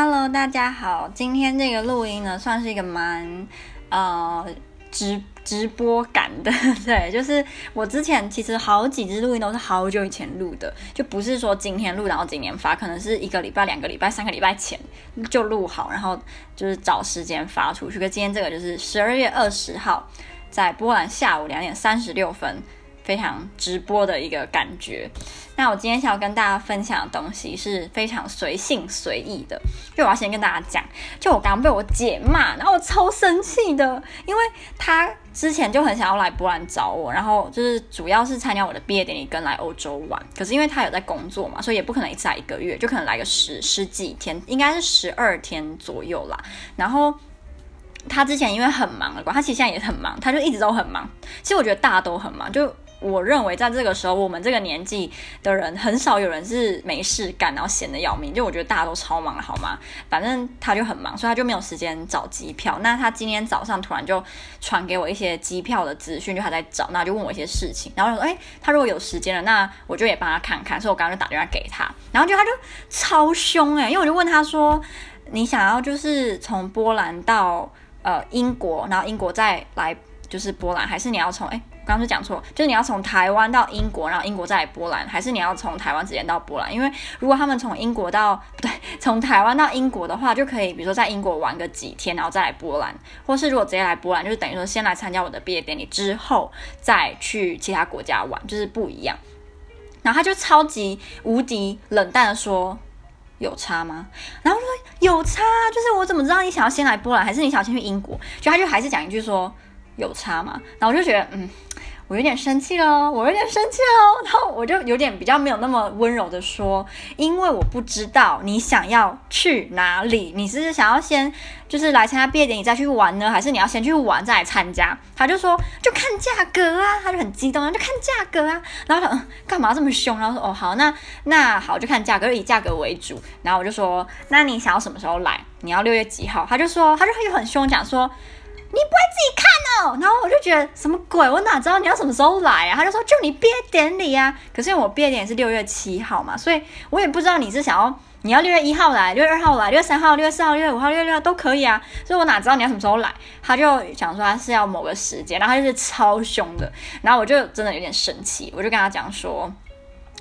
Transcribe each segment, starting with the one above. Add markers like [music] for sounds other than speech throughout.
Hello，大家好。今天这个录音呢，算是一个蛮呃直直播感的，[laughs] 对，就是我之前其实好几支录音都是好久以前录的，就不是说今天录然后今天发，可能是一个礼拜、两个礼拜、三个礼拜前就录好，然后就是找时间发出去。可今天这个就是十二月二十号，在波兰下午两点三十六分。非常直播的一个感觉。那我今天想要跟大家分享的东西是非常随性随意的，因为我要先跟大家讲，就我刚刚被我姐骂，然后我超生气的，因为她之前就很想要来波兰找我，然后就是主要是参加我的毕业典礼跟来欧洲玩。可是因为她有在工作嘛，所以也不可能一次来一个月，就可能来个十十几天，应该是十二天左右啦。然后她之前因为很忙了，她其实现在也很忙，她就一直都很忙。其实我觉得大家都很忙，就。我认为在这个时候，我们这个年纪的人很少有人是没事干，然后闲得要命。就我觉得大家都超忙了，好吗？反正他就很忙，所以他就没有时间找机票。那他今天早上突然就传给我一些机票的资讯，就他在找，那就问我一些事情。然后我说，哎，他如果有时间了，那我就也帮他看看。所以我刚刚就打电话给他，然后就他就超凶哎，因为我就问他说，你想要就是从波兰到呃英国，然后英国再来就是波兰，还是你要从哎？刚刚是讲错，就是你要从台湾到英国，然后英国再来波兰，还是你要从台湾直接到波兰？因为如果他们从英国到不对，从台湾到英国的话，就可以比如说在英国玩个几天，然后再来波兰，或是如果直接来波兰，就是等于说先来参加我的毕业典礼，之后再去其他国家玩，就是不一样。然后他就超级无敌冷淡的说：“有差吗？”然后说：“有差，就是我怎么知道你想要先来波兰，还是你想要先去英国？”就他就还是讲一句说：“有差吗？”然后我就觉得嗯。我有点生气了，我有点生气了，[laughs] 然后我就有点比较没有那么温柔的说，因为我不知道你想要去哪里，你是想要先就是来参加毕业典礼再去玩呢，还是你要先去玩再来参加？他就说就看价格啊，他就很激动，就看价格啊，然后他说干嘛这么凶？然后说哦好，那那好就看价格，就以价格为主。然后我就说那你想要什么时候来？你要六月几号？他就说他就会很凶讲说。你不会自己看哦，然后我就觉得什么鬼？我哪知道你要什么时候来啊？他就说就你毕业典礼啊。可是因为我毕业典礼是六月七号嘛，所以我也不知道你是想要你要六月一号来，六月二号来，六月三号、六月四号、六月五号、六月六号都可以啊。所以我哪知道你要什么时候来？他就想说他是要某个时间，然后他就是超凶的，然后我就真的有点生气，我就跟他讲说，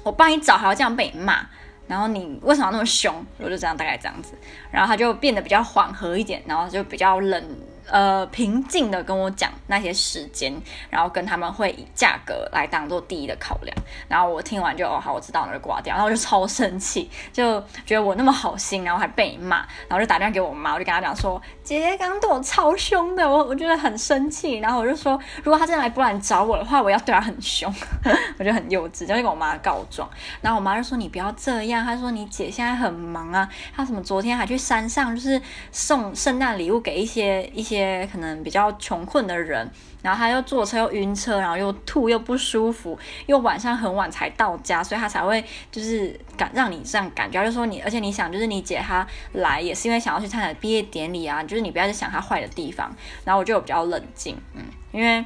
我帮你找还要这样被你骂，然后你为什么要那么凶？我就这样大概这样子，然后他就变得比较缓和一点，然后就比较冷。呃，平静的跟我讲那些时间，然后跟他们会以价格来当做第一的考量，然后我听完就哦好，我知道，那就挂掉，然后我就超生气，就觉得我那么好心，然后还被你骂，然后就打电话给我妈，我就跟她讲说，姐姐刚刚对我超凶的，我我觉得很生气，然后我就说，如果她真的来波兰找我的话，我要对她很凶，[laughs] 我就很幼稚，就跟我妈告状，然后我妈就说你不要这样，她说你姐现在很忙啊，她什么昨天还去山上就是送圣诞礼物给一些一些。些可能比较穷困的人，然后他又坐车又晕车，然后又吐又不舒服，又晚上很晚才到家，所以他才会就是感让你这样感觉，就说你，而且你想，就是你姐她来也是因为想要去参加毕业典礼啊，就是你不要去想她坏的地方。然后我就比较冷静，嗯，因为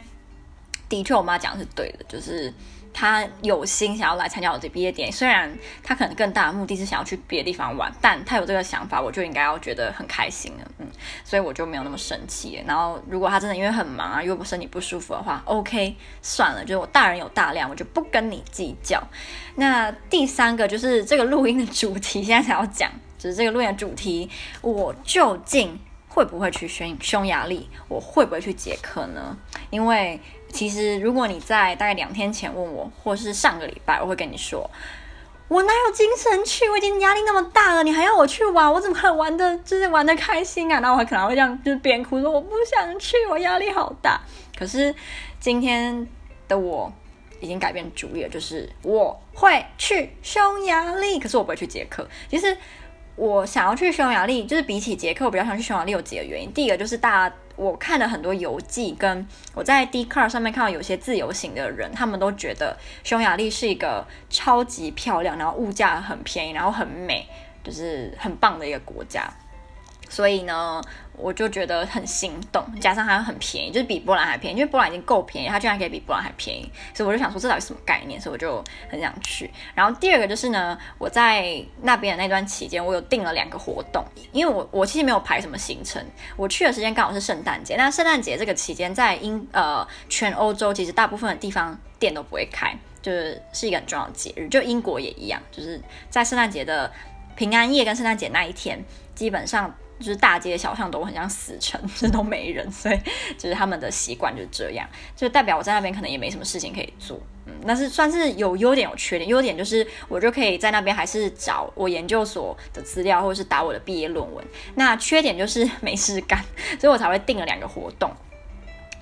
的确我妈讲的是对的，就是。他有心想要来参加我的毕业典礼，虽然他可能更大的目的是想要去别的地方玩，但他有这个想法，我就应该要觉得很开心了，嗯，所以我就没有那么生气。然后，如果他真的因为很忙啊，又不身体不舒服的话，OK，算了，就是我大人有大量，我就不跟你计较。那第三个就是这个录音的主题，现在才要讲，就是这个录音的主题，我究竟会不会去匈匈牙利？我会不会去捷克呢？因为其实，如果你在大概两天前问我，或是上个礼拜，我会跟你说，我哪有精神去？我已经压力那么大了，你还要我去玩？我怎么可能玩的，就是玩的开心啊？然后我还可能会这样，就是边哭说我不想去，我压力好大。可是今天的我已经改变主意了，就是我会去匈牙利，可是我不会去捷克。其实我想要去匈牙利，就是比起捷克，我比较想去匈牙利有几个原因。第一个就是大家。我看了很多游记，跟我在 d c a r 上面看到有些自由行的人，他们都觉得匈牙利是一个超级漂亮，然后物价很便宜，然后很美，就是很棒的一个国家。所以呢，我就觉得很心动，加上它很便宜，就是比波兰还便宜，因为波兰已经够便宜，它居然可以比波兰还便宜，所以我就想说这到底什么概念，所以我就很想去。然后第二个就是呢，我在那边的那段期间，我有订了两个活动，因为我我其实没有排什么行程，我去的时间刚好是圣诞节，那圣诞节这个期间在英呃全欧洲其实大部分的地方店都不会开，就是是一个很重要的节日，就英国也一样，就是在圣诞节的平安夜跟圣诞节那一天，基本上。就是大街小巷都很像死城，这 [laughs] 都没人，所以就是他们的习惯就是这样，就代表我在那边可能也没什么事情可以做，嗯，但是算是有优点有缺点。优点就是我就可以在那边还是找我研究所的资料，或者是打我的毕业论文。那缺点就是没事干，所以我才会定了两个活动。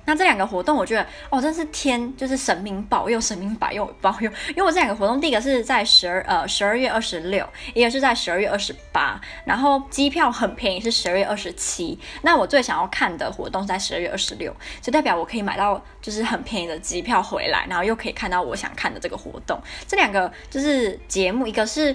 那这两个活动，我觉得哦，真是天，就是神明保佑，神明保佑保佑。因为我这两个活动，第一个是在十二呃十二月二十六，一个是在十二月二十八，然后机票很便宜，是十二月二十七。那我最想要看的活动在十二月二十六，就代表我可以买到就是很便宜的机票回来，然后又可以看到我想看的这个活动。这两个就是节目，一个是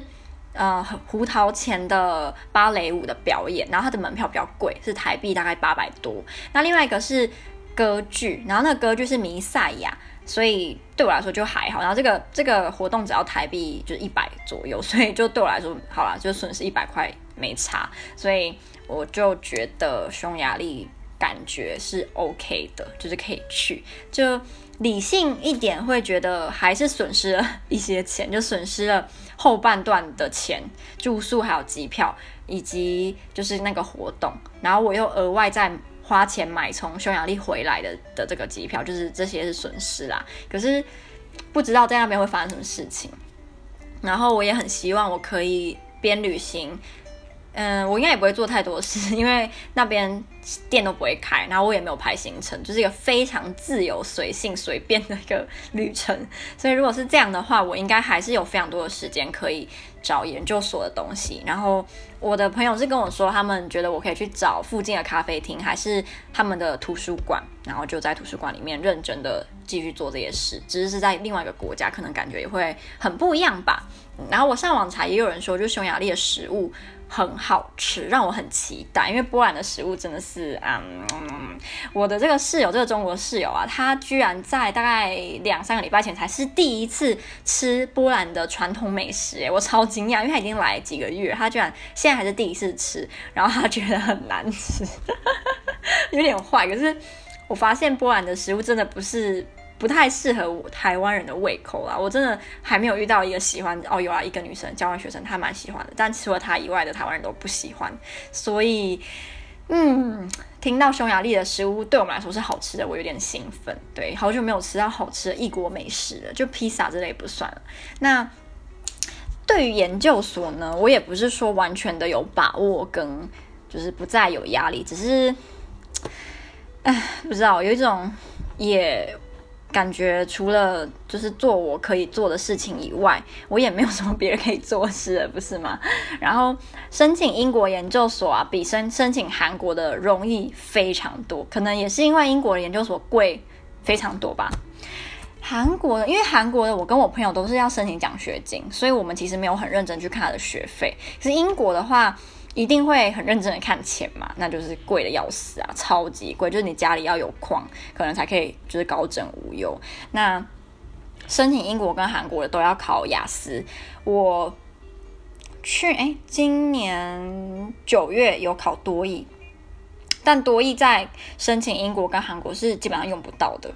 呃胡桃钳的芭蕾舞的表演，然后它的门票比较贵，是台币大概八百多。那另外一个是。歌剧，然后那个歌剧是弥赛亚，所以对我来说就还好。然后这个这个活动只要台币就一百左右，[laughs] 所以就对我来说好啦，就损失一百块没差。所以我就觉得匈牙利感觉是 OK 的，就是可以去。就理性一点会觉得还是损失了一些钱，就损失了后半段的钱，住宿还有机票，以及就是那个活动。然后我又额外再。花钱买从匈牙利回来的的这个机票，就是这些是损失啦。可是不知道在那边会发生什么事情。然后我也很希望我可以边旅行，嗯，我应该也不会做太多事，因为那边店都不会开，然后我也没有排行程，就是一个非常自由、随性、随便的一个旅程。所以如果是这样的话，我应该还是有非常多的时间可以找研究所的东西。然后我的朋友是跟我说，他们觉得我可以去找附近的咖啡厅，还是他们的图书馆，然后就在图书馆里面认真的继续做这些事。只是是在另外一个国家，可能感觉也会很不一样吧。然后我上网查，也有人说，就匈牙利的食物。很好吃，让我很期待。因为波兰的食物真的是，嗯，我的这个室友，这个中国室友啊，他居然在大概两三个礼拜前才是第一次吃波兰的传统美食，诶，我超惊讶，因为他已经来几个月，他居然现在还是第一次吃，然后他觉得很难吃，[laughs] 有点坏。可是我发现波兰的食物真的不是。不太适合我台湾人的胃口啦，我真的还没有遇到一个喜欢哦，有啊，一个女生交换学生，她蛮喜欢的，但除了她以外的台湾人都不喜欢，所以嗯，听到匈牙利的食物对我们来说是好吃的，我有点兴奋。对，好久没有吃到好吃的异国美食了，就披萨之类不算了。那对于研究所呢，我也不是说完全的有把握跟就是不再有压力，只是唉，不知道有一种也。感觉除了就是做我可以做的事情以外，我也没有什么别人可以做事了，不是吗？然后申请英国研究所啊，比申申请韩国的容易非常多，可能也是因为英国的研究所贵非常多吧。韩国的，因为韩国的我跟我朋友都是要申请奖学金，所以我们其实没有很认真去看他的学费。可是英国的话，一定会很认真的看钱嘛，那就是贵的要死啊，超级贵，就是你家里要有矿，可能才可以就是高枕无忧。那申请英国跟韩国的都要考雅思，我去哎，今年九月有考多益，但多益在申请英国跟韩国是基本上用不到的。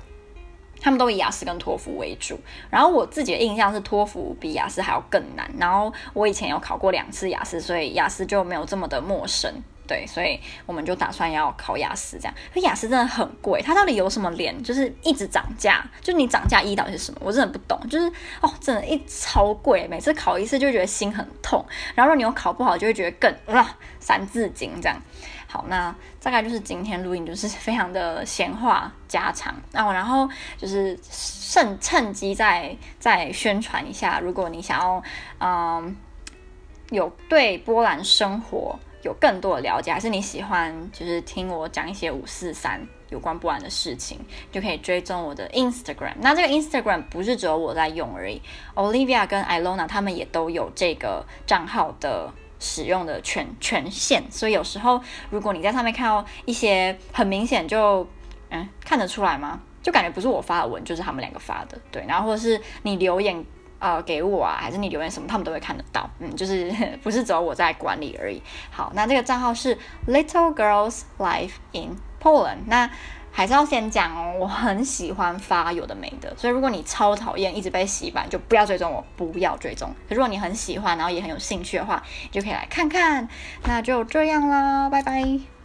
他们都以雅思跟托福为主，然后我自己的印象是托福比雅思还要更难。然后我以前有考过两次雅思，所以雅思就没有这么的陌生。对，所以我们就打算要考雅思这样。可雅思真的很贵，它到底有什么脸？就是一直涨价，就你涨价一到底是什么？我真的不懂。就是哦，真的，一超贵，每次考一次就觉得心很痛。然后如果你又考不好，就会觉得更啊三字经这样。好，那大概就是今天录音，就是 [laughs] 非常的闲话家常。那我然后就是趁趁机再再宣传一下，如果你想要嗯有对波兰生活有更多的了解，还是你喜欢就是听我讲一些五四三有关波兰的事情，就可以追踪我的 Instagram。那这个 Instagram 不是只有我在用而已，Olivia 跟 Ilona 他们也都有这个账号的。使用的权权限，所以有时候如果你在上面看到一些很明显就嗯看得出来吗？就感觉不是我发的文，就是他们两个发的，对，然后或者是你留言呃给我啊，还是你留言什么，他们都会看得到，嗯，就是不是只有我在管理而已。好，那这个账号是 Little Girls Life in Poland，那。还是要先讲哦，我很喜欢发有的没的，所以如果你超讨厌一直被洗版，就不要追踪我，不要追踪。如果你很喜欢，然后也很有兴趣的话，就可以来看看。那就这样啦，拜拜。